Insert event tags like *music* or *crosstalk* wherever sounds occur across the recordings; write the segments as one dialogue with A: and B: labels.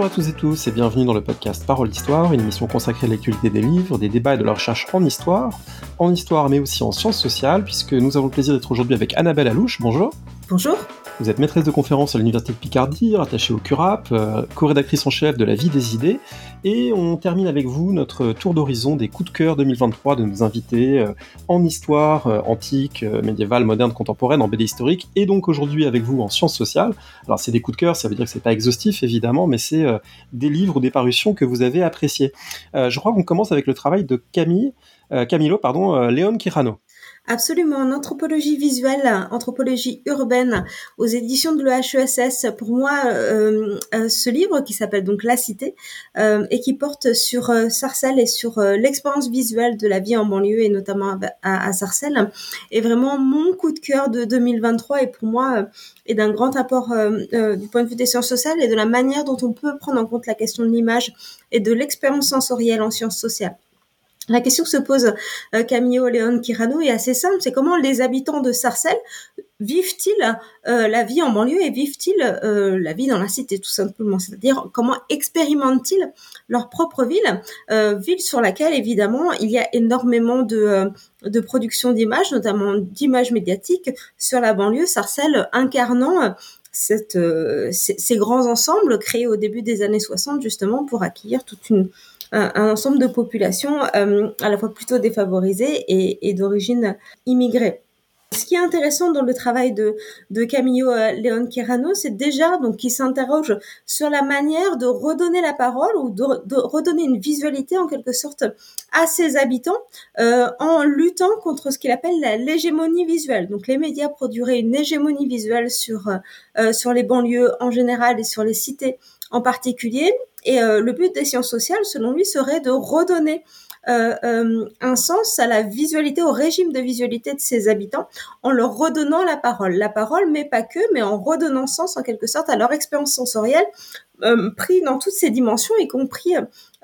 A: Bonjour à tous et tous et bienvenue dans le podcast Parole d'Histoire, une émission consacrée à l'actualité des livres, des débats et de la recherche en histoire, en histoire mais aussi en sciences sociales, puisque nous avons le plaisir d'être aujourd'hui avec Annabelle Alouche. Bonjour.
B: Bonjour.
A: Vous êtes maîtresse de conférence à l'Université de Picardie, rattachée au CURAP, euh, co-rédactrice en chef de La vie des idées, et on termine avec vous notre tour d'horizon des coups de cœur 2023 de nos invités euh, en histoire euh, antique, médiévale, moderne, contemporaine, en BD historique, et donc aujourd'hui avec vous en sciences sociales. Alors c'est des coups de cœur, ça veut dire que c'est pas exhaustif évidemment, mais c'est des livres ou des parutions que vous avez appréciés. je crois qu'on commence avec le travail de Camilo, pardon, Léon Kirano.
B: Absolument, en anthropologie visuelle, anthropologie urbaine, aux éditions de l'EHESS. Pour moi, euh, euh, ce livre qui s'appelle donc La Cité euh, et qui porte sur Sarcelles et sur l'expérience visuelle de la vie en banlieue et notamment à, à, Sarcelles est vraiment mon coup de cœur de 2023 et pour moi est d'un grand apport du point de vue des sciences sociales et de la manière dont on peut prendre en compte la question de l'image et de l'expérience sensorielle en sciences sociales. La question que se pose euh, Camillo Leon Kirano est assez simple, c'est comment les habitants de Sarcelles vivent-ils euh, la vie en banlieue et vivent-ils euh, la vie dans la cité tout simplement? C'est-à-dire comment expérimentent-ils leur propre ville, ville sur laquelle évidemment il y a énormément de, production d'images, notamment d'images médiatiques sur la banlieue, Sarcelles incarnant ces, ces, grands ensembles créés au début des années 60 justement pour accueillir toute une un, ensemble de populations euh, à la fois plutôt défavorisées et, et d'origine immigrée. Ce qui est intéressant dans le travail de, de Camillo euh, Leon Quirano, c'est déjà donc qu'il s'interroge sur la manière de redonner la parole ou de, de, redonner une visualité en quelque sorte à ses habitants euh, en luttant contre ce qu'il appelle l'hégémonie visuelle. Donc les médias produiraient une hégémonie visuelle sur euh, sur les banlieues en général et sur les cités en particulier. Et euh, le but des sciences sociales, selon lui, serait de redonner euh, euh, un sens à la visualité, au régime de visualité de ses habitants, en leur redonnant la parole. La parole, mais pas que, mais en redonnant sens en quelque sorte à leur expérience sensorielle, euh, pris dans toutes ses dimensions, y compris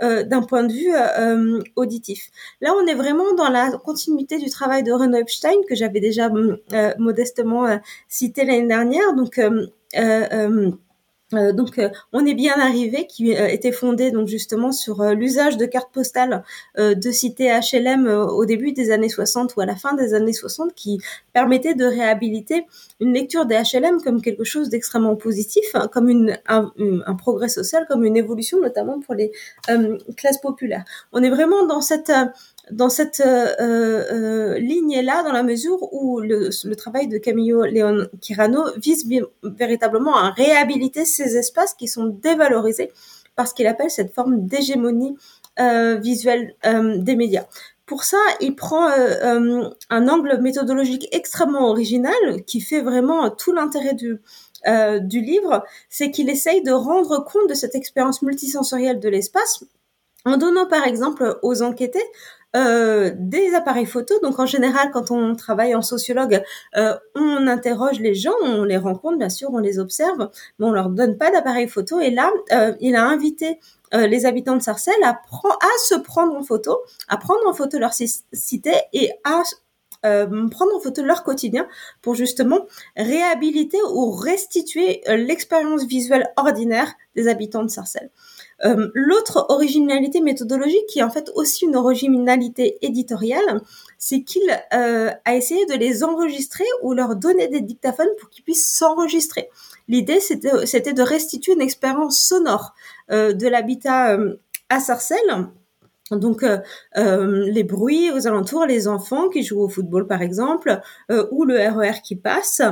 B: euh, d'un point de vue auditif. Là, on est vraiment dans la continuité du travail de Renaud Epstein que j'avais déjà modestement cité l'année dernière. Donc euh, donc, euh, on est bien arrivé, qui euh, était fondé donc justement sur l'usage de cartes postales de cités HLM au début des années 60 ou à la fin des années 60, qui permettait de réhabiliter une lecture des HLM comme quelque chose d'extrêmement positif, hein, comme une, un, un, progrès social, comme une évolution notamment pour les classes populaires. On est vraiment dans cette dans cette euh, ligne-là, dans la mesure où le, le, travail de Camillo Leon Quirano vise véritablement à réhabiliter ces espaces qui sont dévalorisés par ce qu'il appelle cette forme d'hégémonie euh, visuelle euh, des médias. Pour ça, il prend euh, un angle méthodologique extrêmement original qui fait vraiment tout l'intérêt du, du livre, c'est qu'il essaye de rendre compte de cette expérience multisensorielle de l'espace en donnant par exemple aux enquêtés euh, des appareils photos. Donc en général, quand on travaille en sociologue, euh, on interroge les gens, on les rencontre, bien sûr, on les observe, mais on leur donne pas d'appareil photo. Et là, euh, il a invité les habitants de Sarcelles à, à se prendre en photo, à prendre en photo leur cité et à prendre en photo leur quotidien pour justement réhabiliter ou restituer l'expérience visuelle ordinaire des habitants de Sarcelles. Euh, l'autre originalité méthodologique, qui est en fait aussi une originalité éditoriale, c'est qu'il euh, a essayé de les enregistrer ou leur donner des dictaphones pour qu'ils puissent s'enregistrer. L'idée, c'était de restituer une expérience sonore euh, de l'habitat à Sarcelles donc euh, euh, les bruits aux alentours, les enfants qui jouent au football par exemple, euh, ou le RER e qui passe,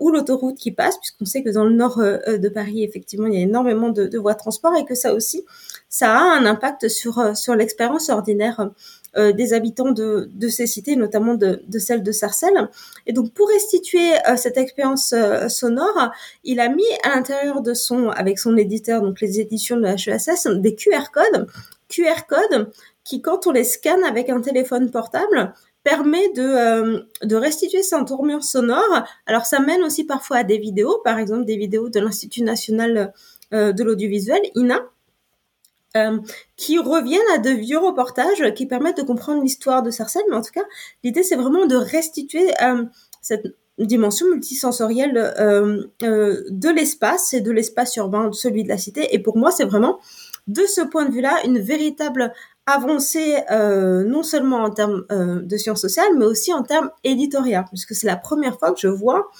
B: ou l'autoroute qui passe, puisqu'on sait que dans le nord de Paris effectivement il y a énormément de, voies de transport et que ça aussi ça a un impact sur sur l'expérience ordinaire des habitants de, ces cités, notamment de, de celle de Sarcelles. Et donc pour restituer cette expérience sonore, il a mis à l'intérieur de son, avec son éditeur, donc les éditions de la HESS, des QR codes QR code qui, quand on les scanne avec un téléphone portable, permet de, euh, restituer cette tournure sonore. Alors ça mène aussi parfois à des vidéos, par exemple des vidéos de l'Institut national euh, de l'audiovisuel, INA, euh, qui reviennent à de vieux reportages qui permettent de comprendre l'histoire de Sarcelles. Mais en tout cas, l'idée c'est vraiment de restituer cette dimension multisensorielle de l'espace et de l'espace urbain, celui de la cité. Et pour moi, c'est vraiment de ce point de vue-là une véritable avancée non seulement en termes de sciences sociales, mais aussi en termes éditoriaux, puisque c'est la première fois que je vois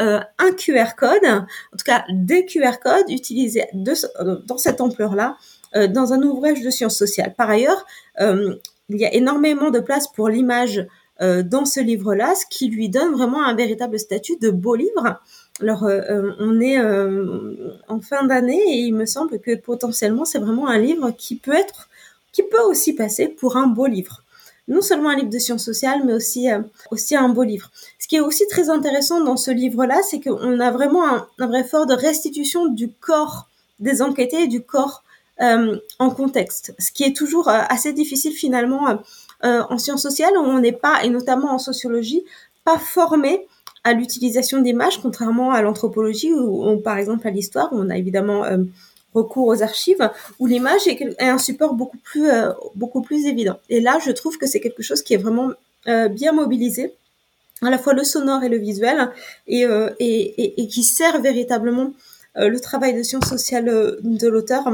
B: euh, un QR code, en tout cas des QR codes utilisés dans cette ampleur-là euh, dans un ouvrage de sciences sociales. Par ailleurs, euh, il y a énormément de place pour l'image dans ce livre-là, ce qui lui donne vraiment un véritable statut de beau livre. Alors, on est en fin d'année et il me semble que potentiellement c'est vraiment un livre qui peut être, qui peut aussi passer pour un beau livre non seulement un livre de sciences sociales, mais aussi, euh, aussi un beau livre. Ce qui est aussi très intéressant dans ce livre-là, c'est qu'on a vraiment un, vrai effort de restitution du corps des enquêtés et du corps euh, en contexte, ce qui est toujours euh, assez difficile finalement en sciences sociales, où on n'est pas, et notamment en sociologie, pas formé à l'utilisation d'images, contrairement à l'anthropologie ou, par exemple à l'histoire, où on a évidemment recours aux archives où l'image est, un support beaucoup plus euh, beaucoup plus évident. Et là, je trouve que c'est quelque chose qui est vraiment euh, bien mobilisé, à la fois le sonore et le visuel, et, euh, et, et, qui sert véritablement le travail de sciences sociales de l'auteur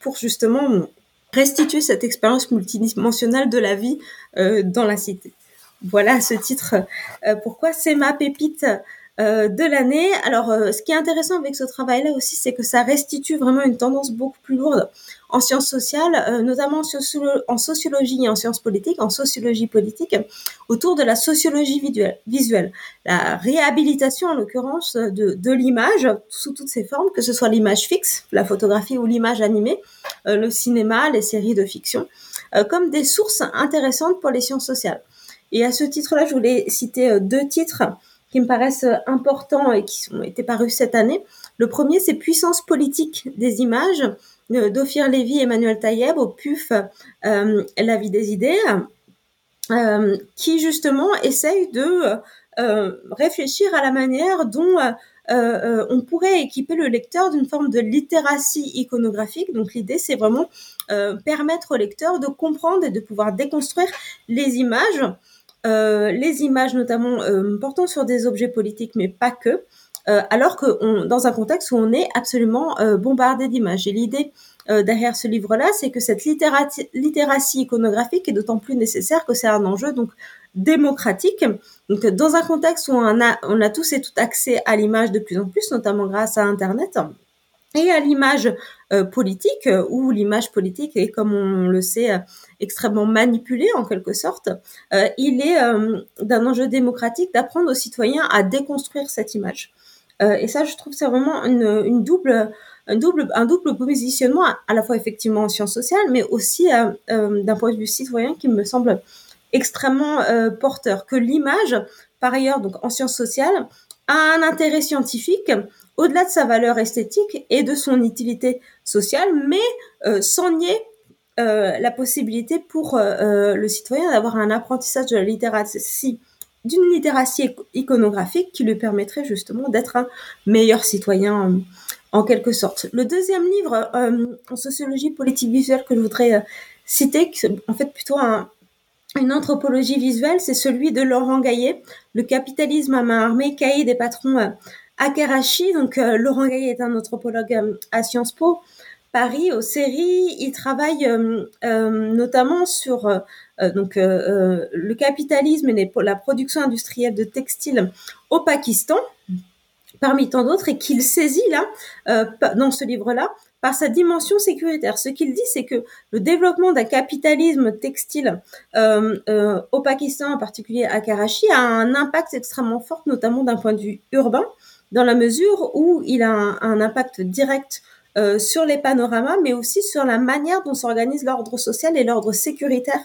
B: pour justement restituer cette expérience multidimensionnelle de la vie dans la cité. Voilà ce titre. pourquoi c'est ma pépite euh, de l'année. Alors, euh, ce qui est intéressant avec ce travail-là aussi, c'est que ça restitue vraiment une tendance beaucoup plus lourde en sciences sociales, euh, notamment en, sociologie et en sciences politiques, en sociologie politique, autour de la sociologie visuelle. La réhabilitation, en l'occurrence, de l'image sous toutes ses formes, que ce soit l'image fixe, la photographie ou l'image animée, le cinéma, les séries de fiction, comme des sources intéressantes pour les sciences sociales. Et à ce titre-là, je voulais citer deux titres qui me paraissent euh, importants et qui ont été parus cette année. Le premier, c'est Puissance politique des images d'Ophir Lévy et Emmanuel Taïeb au PUF euh, La vie des idées, euh, qui justement essaye de réfléchir à la manière dont on pourrait équiper le lecteur d'une forme de littératie iconographique. Donc l'idée, c'est vraiment permettre au lecteur de comprendre et de pouvoir déconstruire les images euh, les images notamment euh, portant sur des objets politiques, mais pas que, euh, alors que dans un contexte où on est absolument bombardé d'images. Et l'idée derrière ce livre-là, c'est que cette littératie, iconographique est d'autant plus nécessaire que c'est un enjeu donc démocratique. Donc dans un contexte où on a, tous et toutes accès à l'image de plus en plus, notamment grâce à Internet, et à l'image euh, politique, où l'image politique est, comme on le sait, euh, extrêmement manipulée en quelque sorte, euh, il est d'un enjeu démocratique d'apprendre aux citoyens à déconstruire cette image. et ça, je trouve, c'est vraiment une, double, un double, un double positionnement, à, la fois effectivement en sciences sociales, mais aussi d'un point de vue citoyen qui me semble extrêmement porteur. Que l'image, par ailleurs, donc en sciences sociales, a un intérêt scientifique au-delà de sa valeur esthétique et de son utilité sociale, mais euh, sans nier euh, la possibilité pour euh, le citoyen d'avoir un apprentissage de la littératie, d'une littératie iconographique qui lui permettrait justement d'être un meilleur citoyen en quelque sorte. Le deuxième livre en sociologie politique visuelle que je voudrais citer, en fait plutôt une anthropologie visuelle, c'est celui de Laurent Gaillet, Le capitalisme à main armée, cahier des patrons à Karachi. Donc, euh, Laurent Gaillet est un anthropologue euh, à Sciences Po. Paris, aux séries, il travaille euh, notamment sur donc le capitalisme et la production industrielle de textiles au Pakistan, parmi tant d'autres, et qu'il saisit là dans ce livre-là par sa dimension sécuritaire. Ce qu'il dit, c'est que le développement d'un capitalisme textile au Pakistan, en particulier à Karachi, a un impact extrêmement fort, notamment d'un point de vue urbain, dans la mesure où il a un, impact direct euh, sur les panoramas, mais aussi sur la manière dont s'organise l'ordre social et l'ordre sécuritaire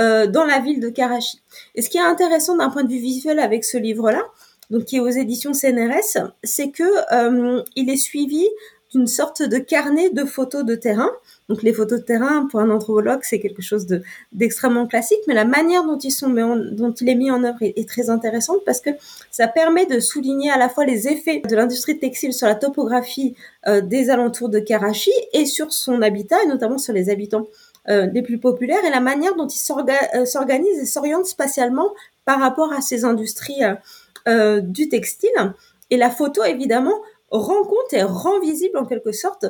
B: euh, dans la ville de Karachi. Et ce qui est intéressant d'un point de vue visuel avec ce livre-là, donc qui est aux éditions CNRS, c'est que euh, il est suivi d'une sorte de carnet de photos de terrain. Donc les photos de terrain, pour un anthropologue, c'est quelque chose de, d'extrêmement classique, mais la manière dont, ils sont, dont il est mis en œuvre est, très intéressante parce que ça permet de souligner à la fois les effets de l'industrie textile sur la topographie euh, des alentours de Karachi et sur son habitat, et notamment sur les habitants euh, les plus populaires, et la manière dont ils euh, s'organisent et s'orientent spatialement par rapport à ces industries du textile. Et la photo, évidemment, rend compte et rend visible en quelque sorte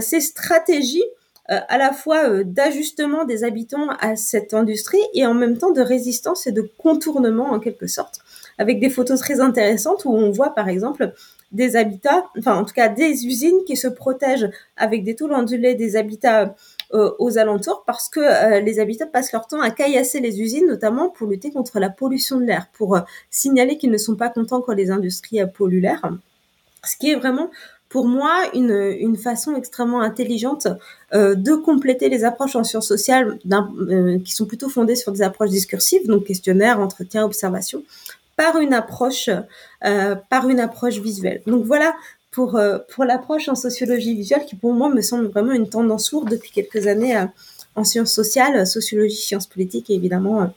B: ces stratégies à la fois d'ajustement des habitants à cette industrie et en même temps de résistance et de contournement en quelque sorte, avec des photos très intéressantes où on voit par exemple des habitats, enfin en tout cas des usines qui se protègent avec des tôles ondulées des habitats euh, aux alentours parce que euh, les habitants passent leur temps à caillasser les usines, notamment pour lutter contre la pollution de l'air, pour euh, signaler qu'ils ne sont pas contents quand les industries polluent l'air. Ce qui est vraiment pour moi une, une façon extrêmement intelligente de compléter les approches en sciences sociales qui sont plutôt fondées sur des approches discursives, donc questionnaire, entretien, observation, par une approche, euh, par une approche visuelle. Donc voilà pour, euh, pour l'approche en sociologie visuelle qui pour moi me semble vraiment une tendance lourde depuis quelques années euh, en sciences sociales, sociologie, sciences politiques et évidemment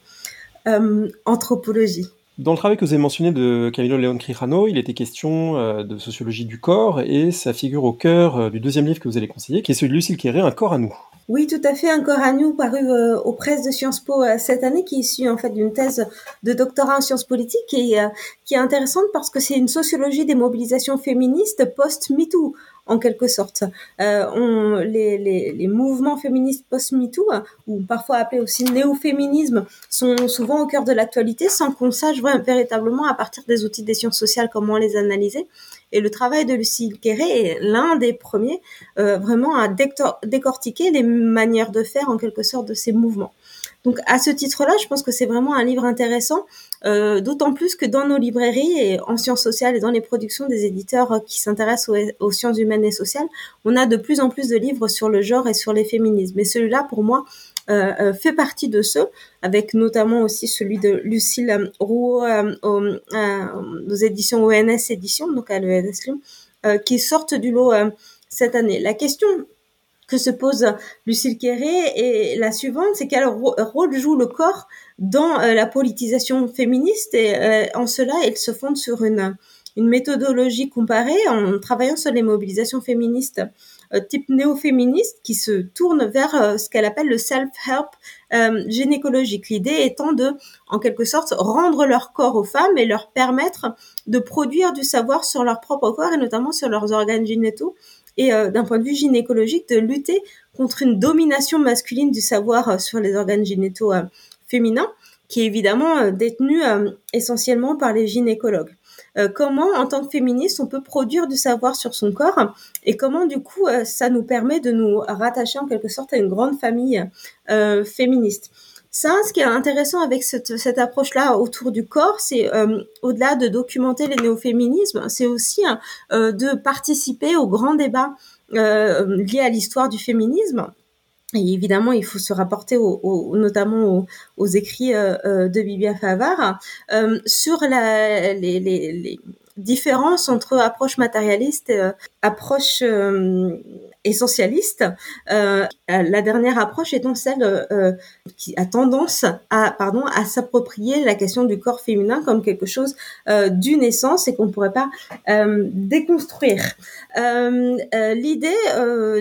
B: anthropologie.
A: Dans le travail que vous avez mentionné de Camilo Leon Quijano, il était question de sociologie du corps et ça figure au cœur du deuxième livre que vous allez conseiller, qui est celui de Lucille Quéré, Un corps à nous.
B: Oui, tout à fait. Un corps à nous paru euh, aux presses de Sciences Po euh, cette année, qui est issu en fait d'une thèse de doctorat en sciences politiques et euh, qui est intéressante parce que c'est une sociologie des mobilisations féministes post-MeToo en quelque sorte. Euh, on, les, les, les, mouvements féministes post-MeToo, ou parfois appelés aussi néo-féminisme, sont souvent au cœur de l'actualité sans qu'on sache véritablement à partir des outils des sciences sociales comment les analyser. Et le travail de Lucille Quéré est l'un des premiers euh, vraiment à décortiquer les manières de faire en quelque sorte de ces mouvements. Donc à ce titre-là, je pense que c'est vraiment un livre intéressant, euh, d'autant plus que dans nos librairies et en sciences sociales et dans les productions des éditeurs euh, qui s'intéressent aux, sciences humaines et sociales, on a de plus en plus de livres sur le genre et sur les féminismes. Et celui-là, pour moi, euh, fait partie de ceux, avec notamment aussi celui de Lucille Rouault aux, éditions ONS Éditions, donc à l'ENS qui sortent du lot cette année. La question que se pose Lucille Quéré est la suivante, c'est quel rôle joue le corps dans euh, la politisation féministe et euh, en cela, elle se fonde sur une, une méthodologie comparée en travaillant sur les mobilisations féministes euh, type néo-féministe qui se tourne vers ce qu'elle appelle le self-help gynécologique. L'idée étant de, en quelque sorte, rendre leur corps aux femmes et leur permettre de produire du savoir sur leur propre corps et notamment sur leurs organes génitaux et euh, d'un point de vue gynécologique de lutter contre une domination masculine du savoir euh, sur les organes génitaux euh, féminins qui est évidemment détenue essentiellement par les gynécologues. comment, en tant que féministe, on peut produire du savoir sur son corps et comment, du coup, ça nous permet de nous rattacher en quelque sorte à une grande famille féministe? Ça, ce qui est intéressant avec cette, cette approche-là autour du corps, c'est euh, au-delà de documenter les néo-féminismes, c'est aussi euh, de participer au grand débat euh, lié à l'histoire du féminisme. Et évidemment, il faut se rapporter notamment aux, écrits de Bibia Favard sur la, les, différences entre approche matérialiste et approche essentialiste. Euh, la dernière approche étant celle euh, qui a tendance à, pardon, à s'approprier la question du corps féminin comme quelque chose euh, d'une essence et qu'on ne pourrait pas euh, déconstruire. Euh, l'idée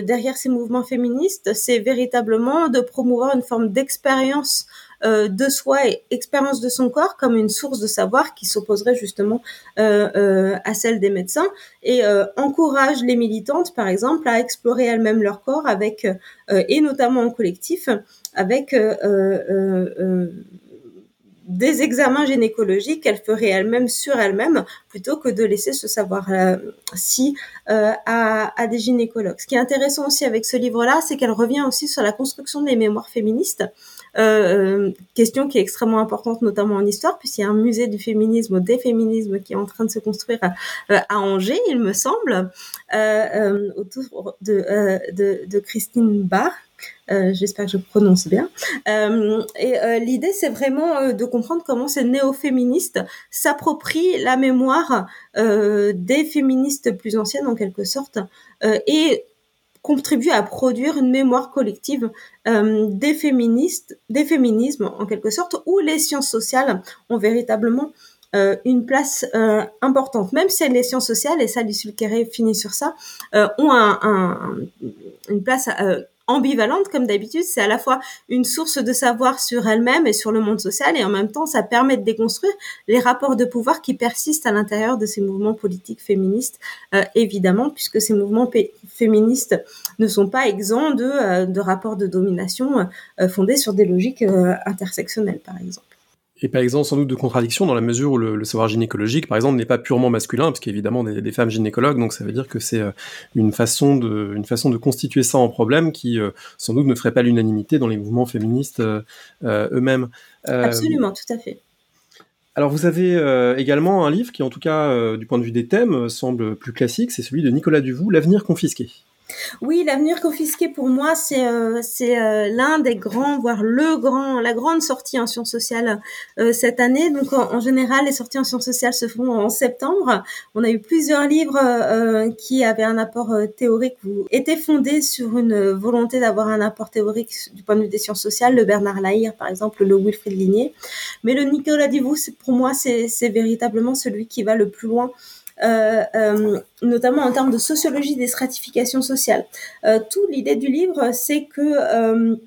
B: derrière ces mouvements féministes, c'est véritablement de promouvoir une forme d'expérience euh, de soi et expérience de son corps comme une source de savoir qui s'opposerait justement euh, euh, à celle des médecins et encourage les militantes, par exemple, à explorer elles-mêmes leur corps avec et notamment en collectif avec des examens gynécologiques qu'elle ferait elle-même sur elle-même plutôt que de laisser ce savoir-ci euh, à, à, des gynécologues. Ce qui est intéressant aussi avec ce livre-là, c'est qu'elle revient aussi sur la construction des mémoires féministes euh, question qui est extrêmement importante, notamment en histoire, puisqu'il y a un musée du féminisme, des féminismes, qui est en train de se construire à, euh, Angers, il me semble, euh, euh autour euh, de, Christine Barr. J'espère que je prononce bien. et l'idée, c'est vraiment de comprendre comment ces néo-féministes s'approprient la mémoire des féministes plus anciennes, en quelque sorte, et contribue à produire une mémoire collective euh, des féministes, des féminismes en quelque sorte, où les sciences sociales ont véritablement euh, une place euh, importante, même si les sciences sociales, et ça, Lucille Quéré finit sur ça, euh, ont un, un, une place euh, ambivalente comme d'habitude. C'est à la fois une source de savoir sur elle-même et sur le monde social et en même temps ça permet de déconstruire les rapports de pouvoir qui persistent à l'intérieur de ces mouvements politiques féministes, euh, évidemment, puisque ces mouvements féministes ne sont pas exempts de, euh, de rapports de domination euh, fondés sur des logiques intersectionnelles, par exemple
A: et par exemple sans doute de contradiction dans la mesure où le, savoir gynécologique, par exemple, n'est pas purement masculin, parce qu'évidemment des, des femmes gynécologues, donc ça veut dire que c'est euh, une façon de une façon de constituer ça en problème qui euh, sans doute ne ferait pas l'unanimité dans les mouvements féministes euh, eux-mêmes.
B: Absolument, tout à fait.
A: Alors vous avez également un livre qui, en tout cas du point de vue des thèmes, semble plus classique, c'est celui de Nicolas Duvou, L'avenir confisqué.
B: Oui, l'avenir confisqué pour moi, c'est euh, c'est euh, l'un des grands, voire le grand, la grande sortie en sciences sociales euh, cette année. Donc en, général, les sorties en sciences sociales se font en septembre. On a eu plusieurs livres qui avaient un apport théorique ou étaient fondés sur une volonté d'avoir un apport théorique du point de vue des sciences sociales. Le Bernard Lahire, par exemple, le Wilfried Ligné. Mais le Nicolas Divou, pour moi, c'est véritablement celui qui va le plus loin euh, euh, notamment en termes de sociologie des stratifications sociales. Euh, toute l'idée du livre, c'est que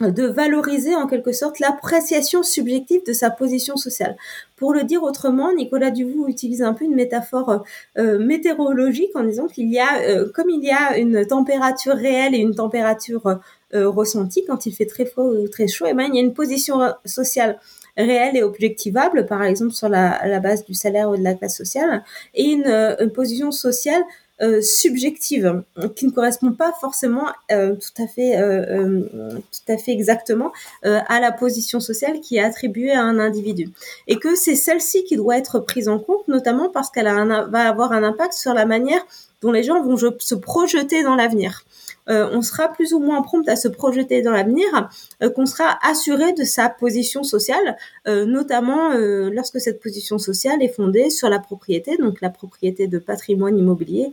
B: de valoriser en quelque sorte l'appréciation subjective de sa position sociale. Pour le dire autrement, Nicolas Duvou utilise un peu une métaphore météorologique en disant qu'il y a, comme il y a une température réelle et une température ressentie quand il fait très froid ou très chaud, et eh ben, il y a une position sociale réelle et objectivable, par exemple sur la, la base du salaire ou de la classe sociale, et une, euh, une position sociale euh, subjective qui ne correspond pas forcément euh, tout à fait euh, tout à fait exactement à la position sociale qui est attribuée à un individu. Et que c'est celle-ci qui doit être prise en compte notamment parce qu'elle va avoir un impact sur la manière dont les gens vont se projeter dans l'avenir. Euh, on sera plus ou moins prompt à se projeter dans l'avenir, euh, qu'on sera assuré de sa position sociale, euh, notamment lorsque cette position sociale est fondée sur la propriété, donc la propriété de patrimoine immobilier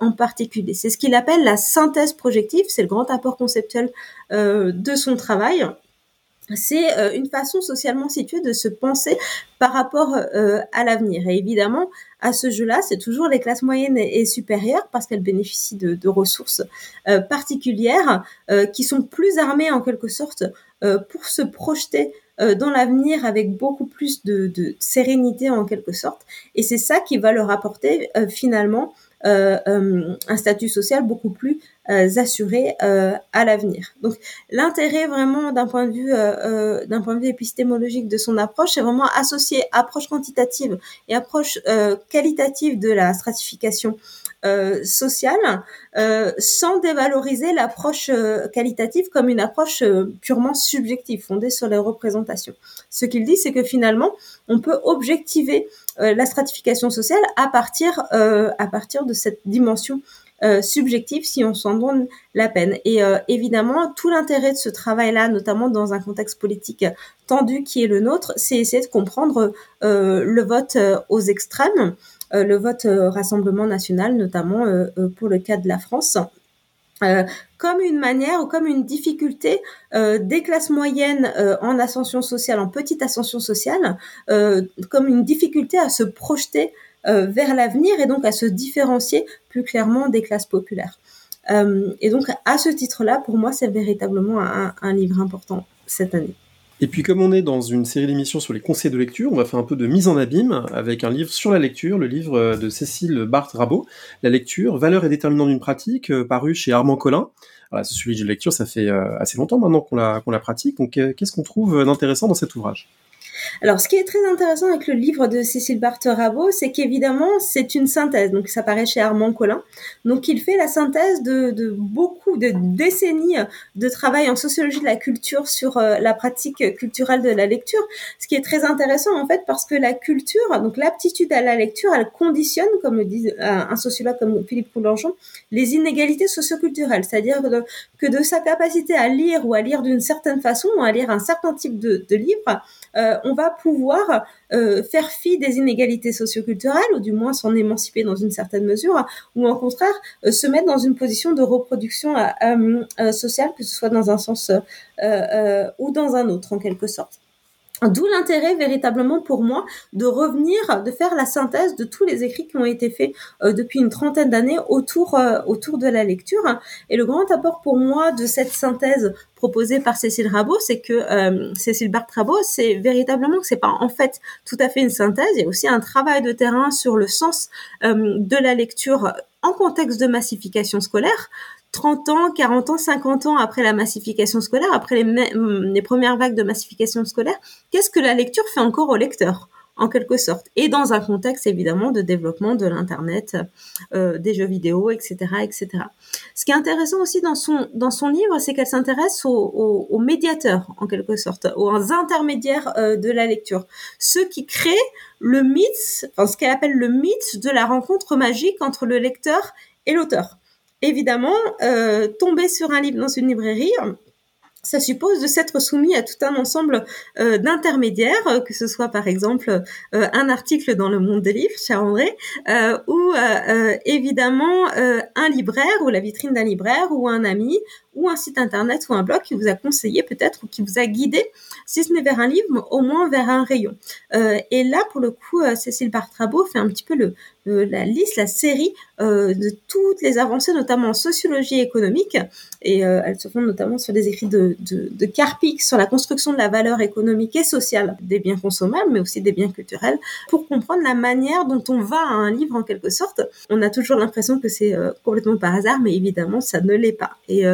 B: en particulier. C'est ce qu'il appelle la synthèse projective, c'est le grand apport conceptuel de son travail c'est euh, une façon socialement située de se penser par rapport euh, à l'avenir. Et évidemment, à ce jeu-là, c'est toujours les classes moyennes et, supérieures parce qu'elles bénéficient de, ressources euh, particulières qui sont plus armées en quelque sorte pour se projeter dans l'avenir avec beaucoup plus de, de, sérénité en quelque sorte. Et c'est ça qui va leur apporter finalement euh, euh, un statut social beaucoup plus euh, assuré à l'avenir. Donc l'intérêt vraiment d'un point de vue d'un point de vue épistémologique de son approche, c'est vraiment associer approche quantitative et approche qualitative de la stratification euh, sociale euh, sans dévaloriser l'approche qualitative comme une approche purement subjective fondée sur les représentations. Ce qu'il dit, c'est que finalement, on peut objectiver euh, la stratification sociale à partir euh, à partir de cette dimension euh, subjective si on s'en donne la peine. Et évidemment, tout l'intérêt de ce travail-là, notamment dans un contexte politique tendu qui est le nôtre, c'est essayer de comprendre le vote aux extrêmes, le vote Rassemblement national, notamment pour le cas de la France. Euh, comme une manière ou comme une difficulté euh, des classes moyennes euh, en ascension sociale, en petite ascension sociale, comme une difficulté à se projeter vers l'avenir et donc à se différencier plus clairement des classes populaires. et donc à ce titre-là, pour moi, c'est véritablement un livre important cette année.
A: Et puis comme on est dans une série d'émissions sur les conseils de lecture, on va faire un peu de mise en abîme avec un livre sur la lecture, le livre de Cécile Barthes-Rabot, La lecture, valeur et déterminant d'une pratique, euh, paru chez Armand Collin. Voilà, ce sujet de lecture, ça fait euh, assez longtemps maintenant qu'on la, qu'on la pratique, donc euh, qu'est-ce qu'on trouve d'intéressant dans cet ouvrage?
B: Alors, ce qui est très intéressant avec le livre de Cécile Barthes-Rabot, c'est qu'évidemment, c'est une synthèse. Donc, ça paraît chez Armand Collin. Donc, il fait la synthèse de, beaucoup de décennies de travail en sociologie de la culture sur euh, la pratique culturelle de la lecture. Ce qui est très intéressant, en fait, parce que la culture, donc l'aptitude à la lecture, elle conditionne, comme le dit euh, un sociologue comme Philippe Coulangeon, les inégalités socioculturelles. C'est-à-dire que de sa capacité à lire ou à lire d'une certaine façon, ou à lire un certain type de, de livre, euh, on va pouvoir euh, faire fi des inégalités socioculturelles, ou du moins s'en émanciper dans une certaine mesure, ou au contraire euh, se mettre dans une position de reproduction sociale, que ce soit dans un sens ou dans un autre, en quelque sorte. D'où l'intérêt véritablement pour moi de revenir, de faire la synthèse de tous les écrits qui ont été faits euh, depuis une trentaine d'années autour euh, autour de la lecture. Et le grand apport pour moi de cette synthèse proposée par Cécile Rabot, c'est que euh, Cécile Barthes c'est véritablement que c'est pas en fait tout à fait une synthèse. Il y a aussi un travail de terrain sur le sens de la lecture en contexte de massification scolaire. 30 ans, 40 ans, 50 ans après la massification scolaire, après les, premières vagues de massification scolaire, qu'est-ce que la lecture fait encore au lecteur en quelque sorte, et dans un contexte évidemment de développement de l'internet, euh, des jeux vidéo, etc., etc. Ce qui est intéressant aussi dans son dans son livre, c'est qu'elle s'intéresse aux, aux, médiateurs en quelque sorte, aux intermédiaires euh, de la lecture, ceux qui créent le mythe, enfin, ce qu'elle appelle le mythe de la rencontre magique entre le lecteur et l'auteur évidemment, euh, tomber sur un livre dans une librairie, ça suppose de s'être soumis à tout un ensemble euh, d'intermédiaires, euh, que ce soit par exemple un article dans le monde des livres, cher André, ou évidemment un libraire ou la vitrine d'un libraire ou un ami ou un site internet ou un blog qui vous a conseillé peut-être ou qui vous a guidé, si ce n'est vers un livre, au moins vers un rayon. et là, pour le coup, Cécile Bartrabo fait un petit peu le, la liste, la série euh, de toutes les avancées, notamment en sociologie économique, et euh, elle se fonde notamment sur des écrits de, de, de sur la construction de la valeur économique et sociale des biens consommables, mais aussi des biens culturels, pour comprendre la manière dont on va à un livre en quelque sorte. On a toujours l'impression que c'est euh, complètement par hasard, mais évidemment, ça ne l'est pas. Et,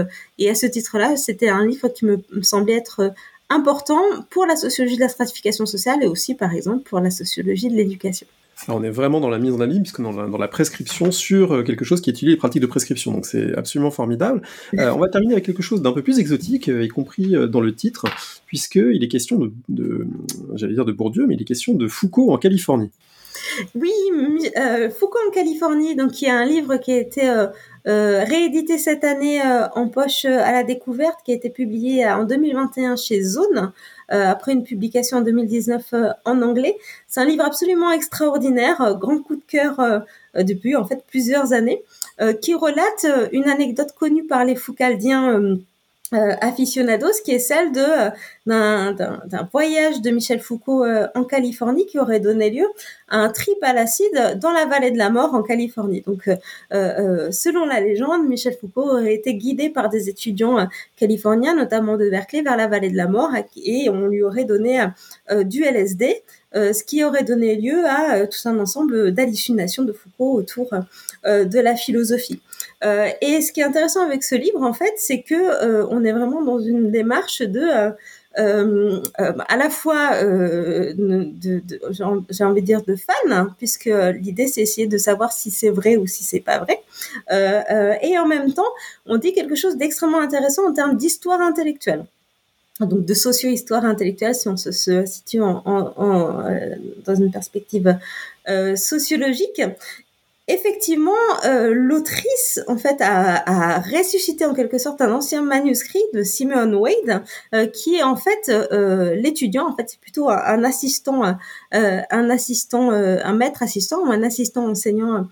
B: et à ce titre-là, c'était un livre qui me, semblait être important pour la sociologie de la stratification sociale et aussi, par exemple, pour la sociologie de l'éducation
A: on est vraiment dans la mise en ligne, puisque dans la, prescription sur euh, quelque chose qui étudie les pratiques de prescription. Donc c'est absolument formidable. Euh, on va terminer avec quelque chose d'un peu plus exotique, euh, y compris dans le titre, puisqu'il est question de j'allais dire de Bourdieu, mais il est question de Foucault en Californie.
B: Oui, Foucault en Californie, donc il y a un livre qui a été réédité cette année en poche à la découverte, qui a été publié en 2021 chez Zone. Euh, après une publication en 2019 euh, en anglais. C'est un livre absolument extraordinaire, euh, grand coup de cœur depuis en fait plusieurs années, qui relate une anecdote connue par les Foucaldiens euh, aficionados, qui est celle euh, d'un voyage de Michel Foucault euh, en Californie qui aurait donné lieu à un trip à l'acide dans la vallée de la mort en Californie. Donc, selon la légende, Michel Foucault aurait été guidé par des étudiants californiens, notamment de Berkeley, vers la vallée de la mort, et on lui aurait donné du LSD. ce qui aurait donné lieu à tout un ensemble d'hallucinations de Foucault autour de la philosophie. Euh, et ce qui est intéressant avec ce livre, en fait, c'est que euh, on est vraiment dans une démarche de euh, à la fois de, de, j'ai envie de dire de fan, hein, puisque l'idée c'est essayer de savoir si c'est vrai ou si c'est pas vrai, et en même temps on dit quelque chose d'extrêmement intéressant en termes d'histoire intellectuelle. Donc de socio-histoire intellectuelle si on se, situe en, en, dans une perspective euh, sociologique effectivement, euh, l'autrice en fait a, ressuscité en quelque sorte un ancien manuscrit de Simon Wade, euh, qui est en fait euh, l'étudiant. En fait, c'est plutôt un, assistant, un assistant, un maître assistant ou un assistant enseignant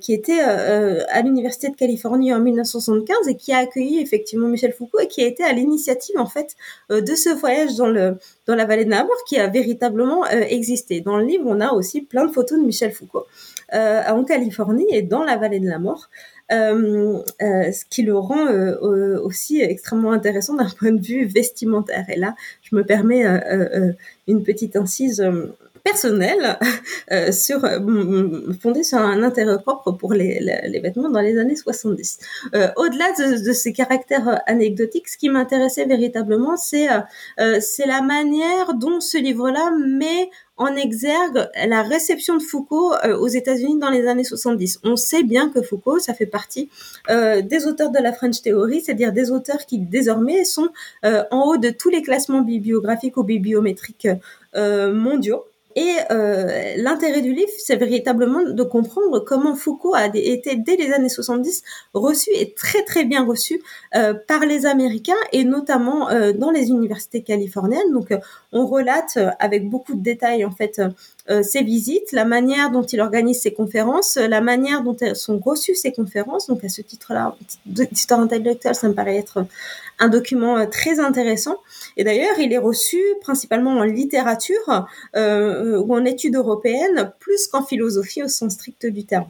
B: qui était à l'université de Californie en 1975 et qui a accueilli effectivement Michel Foucault et qui a été à l'initiative en fait de ce voyage dans le dans la vallée de la mort qui a véritablement existé. Dans le livre, on a aussi plein de photos de Michel Foucault. Euh, en Californie et dans la vallée de la mort. Euh, euh, ce qui le rend aussi extrêmement intéressant d'un point de vue vestimentaire. Et là, je me permets une petite incise personnelle *laughs* sur fondée sur un intérêt propre pour les, les, vêtements dans les années 70. Au-delà de, de, ces caractères anecdotiques, ce qui m'intéressait véritablement, c'est c'est la manière dont ce livre-là met en exergue la réception de Foucault euh, aux États-Unis dans les années 70. On sait bien que Foucault, ça fait partie euh, des auteurs de la French Theory, c'est-à-dire des auteurs qui désormais sont euh, en haut de tous les classements bibliographiques ou bibliométriques mondiaux Et euh, l'intérêt du livre, c'est véritablement de comprendre comment Foucault a été, dès les années 70, reçu et très très bien reçu euh, par les Américains et notamment euh, dans les universités californiennes. Donc, on relate avec beaucoup de détails en fait ses visites, la manière dont il organise ses conférences, la manière dont elles sont reçues ces conférences. Donc, à ce titre-là, d'histoire intellectuelle, ça me paraît être un document très intéressant. Et d'ailleurs, il est reçu principalement en littérature euh, ou en études européennes, plus qu'en philosophie au sens strict du terme.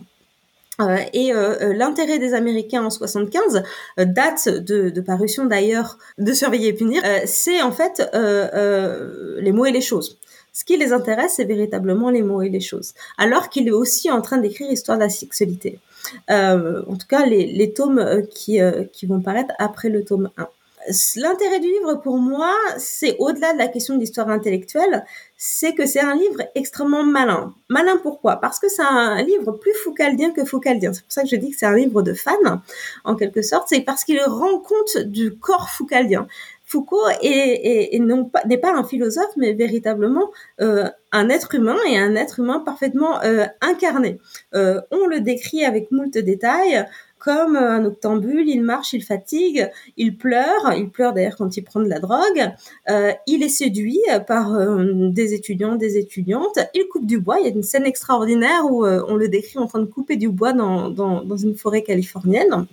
B: Euh, et euh, l'intérêt des Américains en 75 date de, de parution d'ailleurs de Surveiller et punir. c'est en fait les mots et les choses. Ce qui les intéresse, c'est véritablement les mots et les choses. Alors qu'il est aussi en train d'écrire Histoire de la sexualité. en tout cas, les, les tomes qui, qui vont paraître après le tome 1 l'intérêt du livre pour moi, c'est au-delà de la question de l'histoire intellectuelle, c'est que c'est un livre extrêmement malin. Malin pourquoi? Parce que c'est un livre plus foucaldien que foucaldien. C'est pour ça que je dis que c'est un livre de fan, en quelque sorte. C'est parce qu'il rend compte du corps foucaldien. Foucault est, n'est pas un philosophe, mais véritablement euh, un être humain et un être humain parfaitement euh, incarné. Euh, on le décrit avec moult détails comme un octambule, il marche, il fatigue, il pleure, il pleure d'ailleurs quand il prend de la drogue, il est séduit par des étudiants, des étudiantes, il coupe du bois, il y a une scène extraordinaire où on le décrit en train de couper du bois dans une forêt californienne.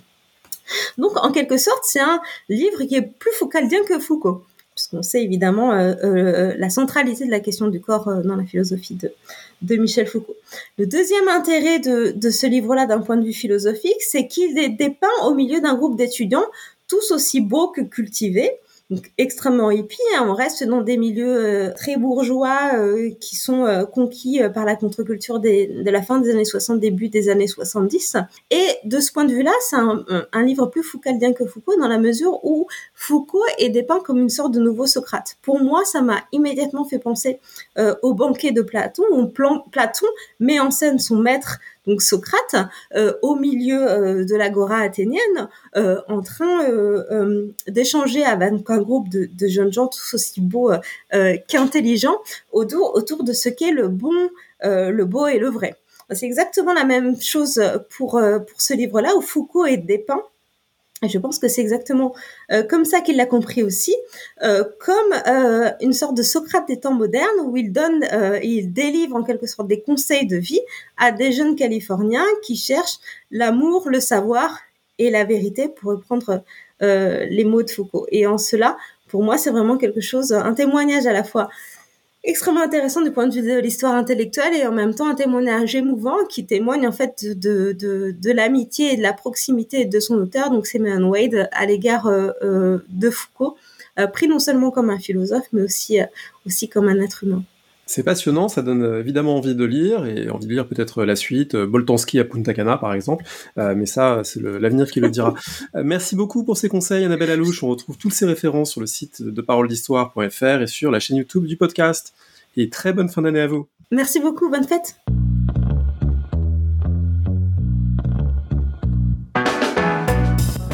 B: Donc, en quelque sorte, c'est un livre qui est plus foucaldien que Foucault puisqu'on sait évidemment euh, euh, la centralité de la question du corps euh, dans la philosophie de, de Michel Foucault. Le deuxième intérêt de, de ce livre-là d'un point de vue philosophique, c'est qu'il est dépeint au milieu d'un groupe d'étudiants tous aussi beaux que cultivés, donc extrêmement hippie. Hein. On reste dans des milieux euh, très bourgeois euh, qui sont euh, conquis par la contre-culture de la fin des années 60, début des années 70. Et de ce point de vue-là, c'est un, un, livre plus Foucaultien que Foucault dans la mesure où Foucault est dépeint comme une sorte de nouveau Socrate. Pour moi, ça m'a immédiatement fait penser au banquet de Platon, où Platon met en scène son maître donc Socrate, euh, au milieu euh, de l'agora athénienne, euh, en train d'échanger avec un groupe de, jeunes gens tous aussi beaux qu'intelligents autour, autour de ce qu'est le bon, le beau et le vrai. C'est exactement la même chose pour, pour ce livre-là où Foucault est dépeint et je pense que c'est exactement euh, comme ça qu'il l'a compris aussi, euh, comme euh, une sorte de Socrate des temps modernes où il donne, il délivre en quelque sorte des conseils de vie à des jeunes Californiens qui cherchent l'amour, le savoir et la vérité, pour reprendre les mots de Foucault. Et en cela, pour moi, c'est vraiment quelque chose, un témoignage à la fois extrêmement intéressant du point de vue de l'histoire intellectuelle et en même temps un témoignage émouvant qui témoigne en fait de, de, de l'amitié et de la proximité de son auteur, donc Simon Wade, à l'égard euh, euh, de Foucault, euh, pris non seulement comme un philosophe, mais aussi, aussi comme un être humain.
A: C'est passionnant, ça donne évidemment envie de lire, et envie de lire peut-être la suite, Boltanski à Punta Cana par exemple, mais ça c'est l'avenir qui le dira. *laughs* merci beaucoup pour ces conseils Annabelle Alouche, on retrouve toutes ces références sur le site de paroledhistoire.fr et sur la chaîne YouTube du podcast. Et très bonne fin d'année à vous.
B: Merci beaucoup, bonne fête.